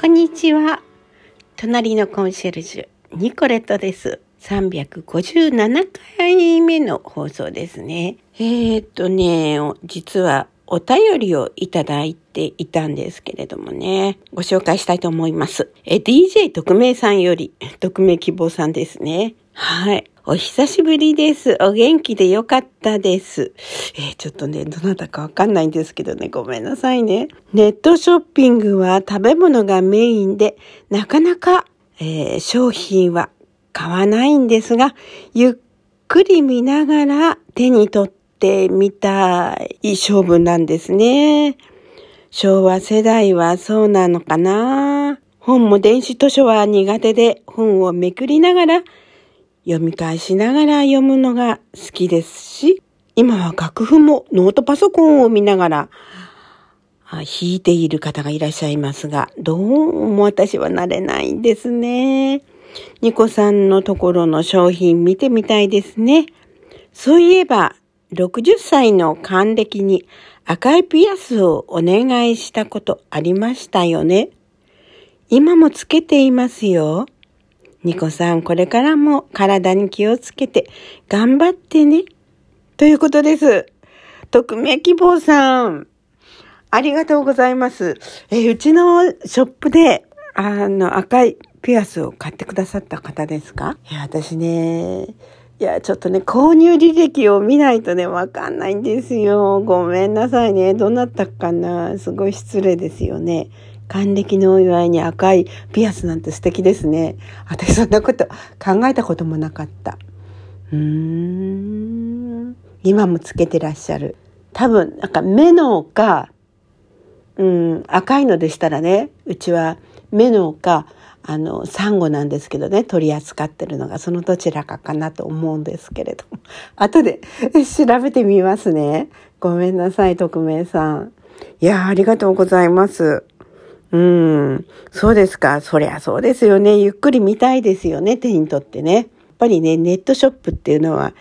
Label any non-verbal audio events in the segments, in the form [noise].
こんにちは。隣のコンシェルジュ、ニコレットです。357回目の放送ですね。えー、っとね、実はお便りをいただいていたんですけれどもね、ご紹介したいと思います。え、DJ 特命さんより、特命希望さんですね。はい。お久しぶりです。お元気でよかったです。えー、ちょっとね、どなたかわかんないんですけどね、ごめんなさいね。ネットショッピングは食べ物がメインで、なかなか、えー、商品は買わないんですが、ゆっくり見ながら手に取ってみたい勝負なんですね。昭和世代はそうなのかな本も電子図書は苦手で本をめくりながら読み返しながら読むのが好きですし、今は楽譜もノートパソコンを見ながら弾いている方がいらっしゃいますが、どうも私はなれないんですね。ニコさんのところの商品見てみたいですね。そういえば、60歳の還暦に赤いピアスをお願いしたことありましたよね。今もつけていますよ。ニコさん、これからも体に気をつけて頑張ってね。ということです。匿名希望さん。ありがとうございます。え、うちのショップで、あの、赤いピアスを買ってくださった方ですか？いや、私ね、いや、ちょっとね、購入履歴を見ないとね、わかんないんですよ。ごめんなさいね。どうなったかな？すごい失礼ですよね。還暦のお祝いに赤いピアスなんて素敵ですね。私そんなこと考えたこともなかった。うーん。今もつけてらっしゃる。多分、なんか目のか、うん、赤いのでしたらね、うちは目のか、あの、サンゴなんですけどね、取り扱ってるのがそのどちらかかなと思うんですけれども。[laughs] 後で [laughs] 調べてみますね。ごめんなさい、匿名さん。いやありがとうございます。うん。そうですか。そりゃそうですよね。ゆっくり見たいですよね。手に取ってね。やっぱりね、ネットショップっていうのは、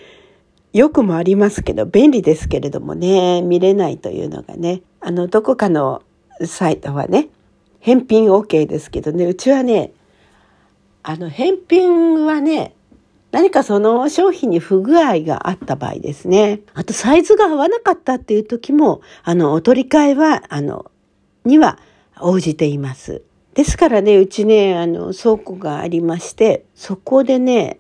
よくもありますけど、便利ですけれどもね、見れないというのがね。あの、どこかのサイトはね、返品 OK ですけどね、うちはね、あの、返品はね、何かその商品に不具合があった場合ですね。あとサイズが合わなかったっていう時も、あの、お取り替えは、あの、には応じています。ですからね、うちね、あの、倉庫がありまして、そこでね、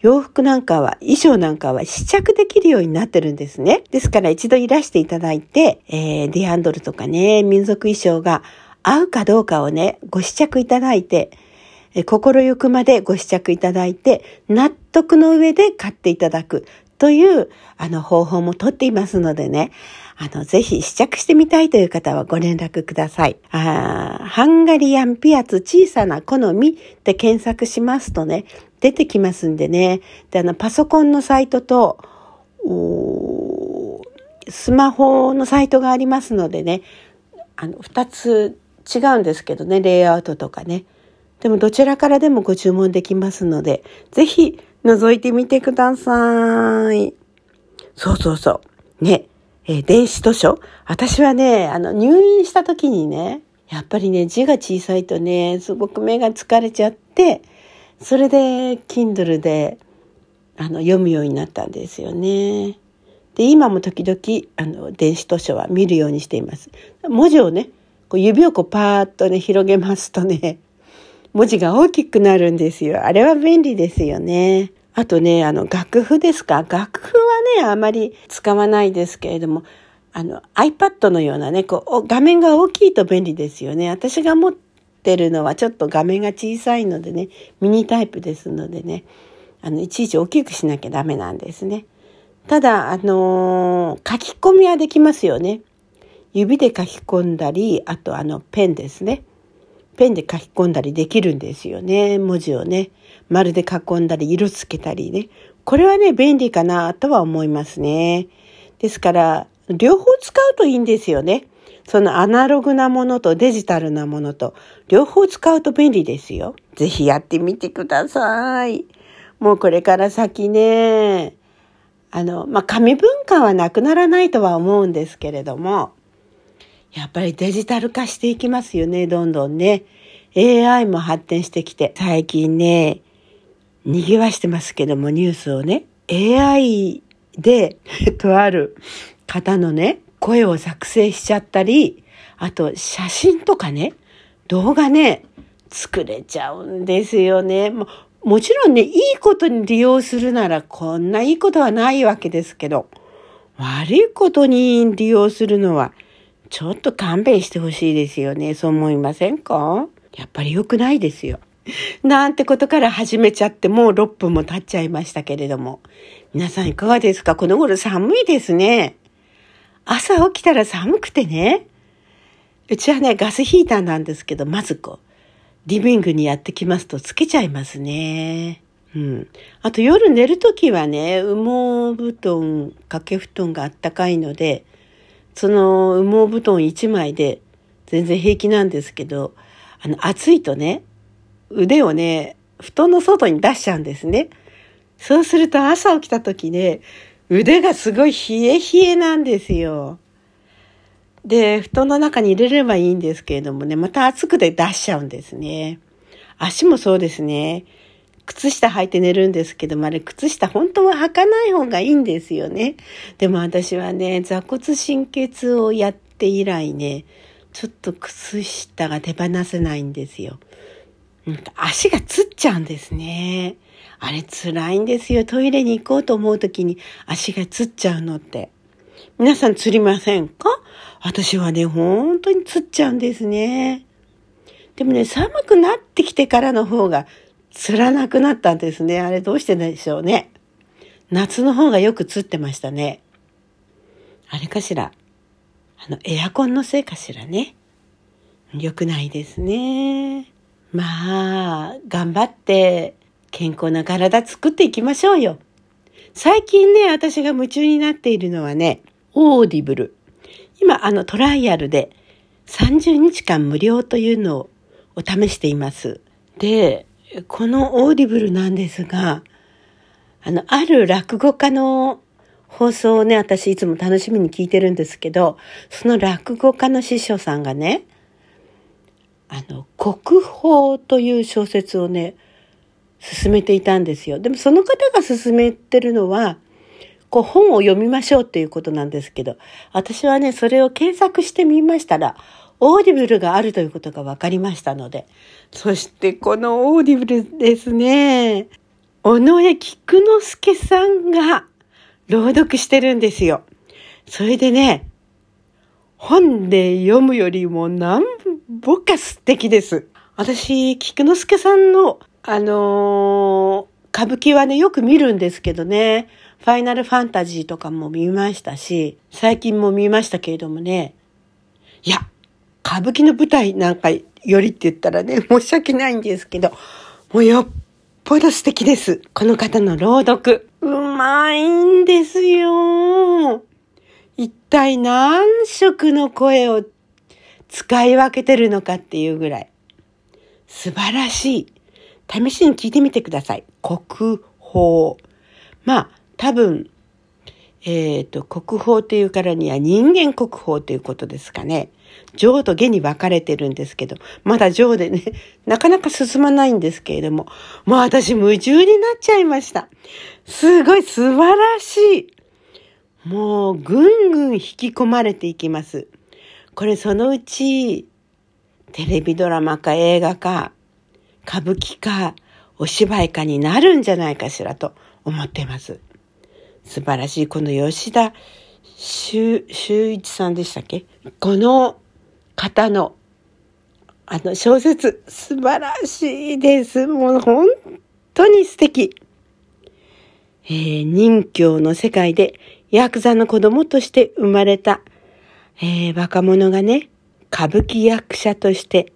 洋服なんかは、衣装なんかは試着できるようになってるんですね。ですから一度いらしていただいて、えー、ディアンドルとかね、民族衣装が合うかどうかをね、ご試着いただいて、え心ゆくまでご試着いただいて、納得の上で買っていただくという、あの、方法もとっていますのでね、あの、ぜひ試着してみたいという方はご連絡ください。あハンガリアンピアツ小さな好みって検索しますとね、出てきますんでね。で、あの、パソコンのサイトと、スマホのサイトがありますのでね、あの、二つ違うんですけどね、レイアウトとかね。でもどちらからでもご注文できますので、ぜひ覗いてみてください。そうそうそう。ね。えー、電子図書？私はね、あの、入院した時にね、やっぱりね、字が小さいとね、すごく目が疲れちゃって、それで、Kindle で、あの、読むようになったんですよね。で、今も時々、あの、電子図書は見るようにしています。文字をね、こう指をこうパーッとね、広げますとね、文字が大きくなるんですよ。あれは便利ですよね。あとね、あの、楽譜ですか？楽譜はね、あまり使わないですけれども、あの、iPad のようなね、こう、画面が大きいと便利ですよね。私が持ってるのはちょっと画面が小さいのでね、ミニタイプですのでね、あの、いちいち大きくしなきゃダメなんですね。ただ、あのー、書き込みはできますよね。指で書き込んだり、あとあの、ペンですね。ペンで書き込んだりできるんですよね。文字をね。丸で囲んだり、色つけたりね。これはね、便利かなとは思いますね。ですから、両方使うといいんですよね。そのアナログなものとデジタルなものと、両方使うと便利ですよ。ぜひやってみてください。もうこれから先ね、あの、まあ、紙文化はなくならないとは思うんですけれども、やっぱりデジタル化していきますよね、どんどんね。AI も発展してきて、最近ね、賑わしてますけども、ニュースをね、AI で、とある方のね、声を作成しちゃったり、あと写真とかね、動画ね、作れちゃうんですよね。ももちろんね、いいことに利用するならこんないいことはないわけですけど、悪いことに利用するのはちょっと勘弁してほしいですよね。そう思いませんか？やっぱり良くないですよ。なんてことから始めちゃってもう6分も経っちゃいましたけれども。皆さんいかがですか？この頃寒いですね。朝起きたら寒くてね。うちはね、ガスヒーターなんですけど、まずこう、リビングにやってきますとつけちゃいますね。うん。あと夜寝るときはね、羽毛布団、掛け布団があったかいので、その羽毛布団1枚で全然平気なんですけど、あの暑いとね、腕をね、布団の外に出しちゃうんですね。そうすると朝起きた時ね、腕がすごい冷え冷えなんですよ。で、布団の中に入れればいいんですけれどもね、また暑くて出しちゃうんですね。足もそうですね。靴下履いて寝るんですけども、あれ靴下本当は履かない方がいいんですよね。でも私はね、座骨神経痛をやって以来ね、ちょっと靴下が手放せないんですよ。足がつっちゃうんですね。あれ辛いんですよ。トイレに行こうと思う時に足がつっちゃうのって。皆さん釣りませんか？私はね、本当に釣っちゃうんですね。でもね、寒くなってきてからの方が釣らなくなったんですね。あれどうしてでしょうね。夏の方がよく釣ってましたね。あれかしら。あの、エアコンのせいかしらね。良くないですね。まあ、頑張って健康な体作っていきましょうよ。最近ね、私が夢中になっているのはね、オーディブル。今、あの、トライアルで30日間無料というのをお試しています。で、このオーディブルなんですが、あの、ある落語家の放送をね、私いつも楽しみに聞いてるんですけど、その落語家の師匠さんがね、あの、国宝という小説をね、勧めていたんですよ。でもその方が勧めてるのは、こう本を読みましょうっていうことなんですけど、私はね、それを検索してみましたら、オーディブルがあるということが分かりましたので、そしてこのオーディブルですね、尾上菊之助さんが朗読してるんですよ。それでね、本で読むよりも何ぼか素敵です。私、菊之助さんの、あのー、歌舞伎はね、よく見るんですけどね、ファイナルファンタジーとかも見ましたし、最近も見ましたけれどもね、いや、歌舞伎の舞台なんかよりって言ったらね、[laughs] 申し訳ないんですけど、もうよっぽど素敵です。この方の朗読。うまいんですよ。一体何色の声を使い分けてるのかっていうぐらい。素晴らしい。試しに聞いてみてください。国宝。まあ、多分、えっ、ー、と、国宝っていうからには人間国宝ということですかね。上と下に分かれてるんですけど、まだ上でね、[laughs] なかなか進まないんですけれども、もう私夢中になっちゃいました。すごい素晴らしい。もうぐんぐん引き込まれていきます。これそのうち、テレビドラマか映画か、歌舞伎か、お芝居かになるんじゃないかしらと思っています。素晴らしい。この吉田修一さんでしたっけ？この方のあの小説素晴らしいです。もう本当に素敵。えー、任教の世界でヤクザの子供として生まれた、えー、若者がね、歌舞伎役者として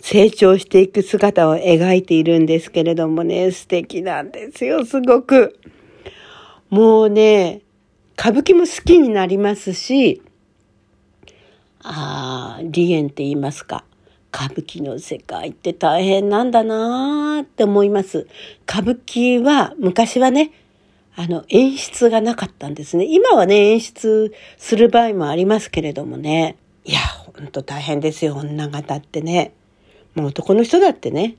成長していく姿を描いているんですけれどもね、素敵なんですよ、すごく。もうね、歌舞伎も好きになりますし、ああ、離縁って言いますか。歌舞伎の世界って大変なんだなーって思います。歌舞伎は昔はね、あの演出がなかったんですね。今はね、演出する場合もありますけれどもね。いや、ほんと大変ですよ、女方ってね。もう男の人だってね、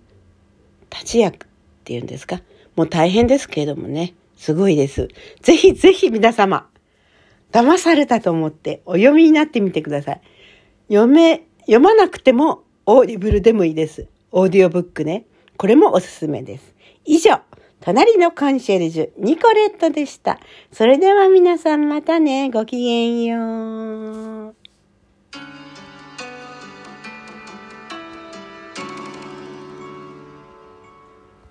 立ち役っていうんですか。もう大変ですけれどもね、すごいです。ぜひぜひ皆様、騙されたと思ってお読みになってみてください。読め、読まなくてもオーディブルでもいいです。オーディオブックね。これもおすすめです。以上、隣のコンシェルジュ、ニコレットでした。それでは皆さんまたね、ごきげんよう。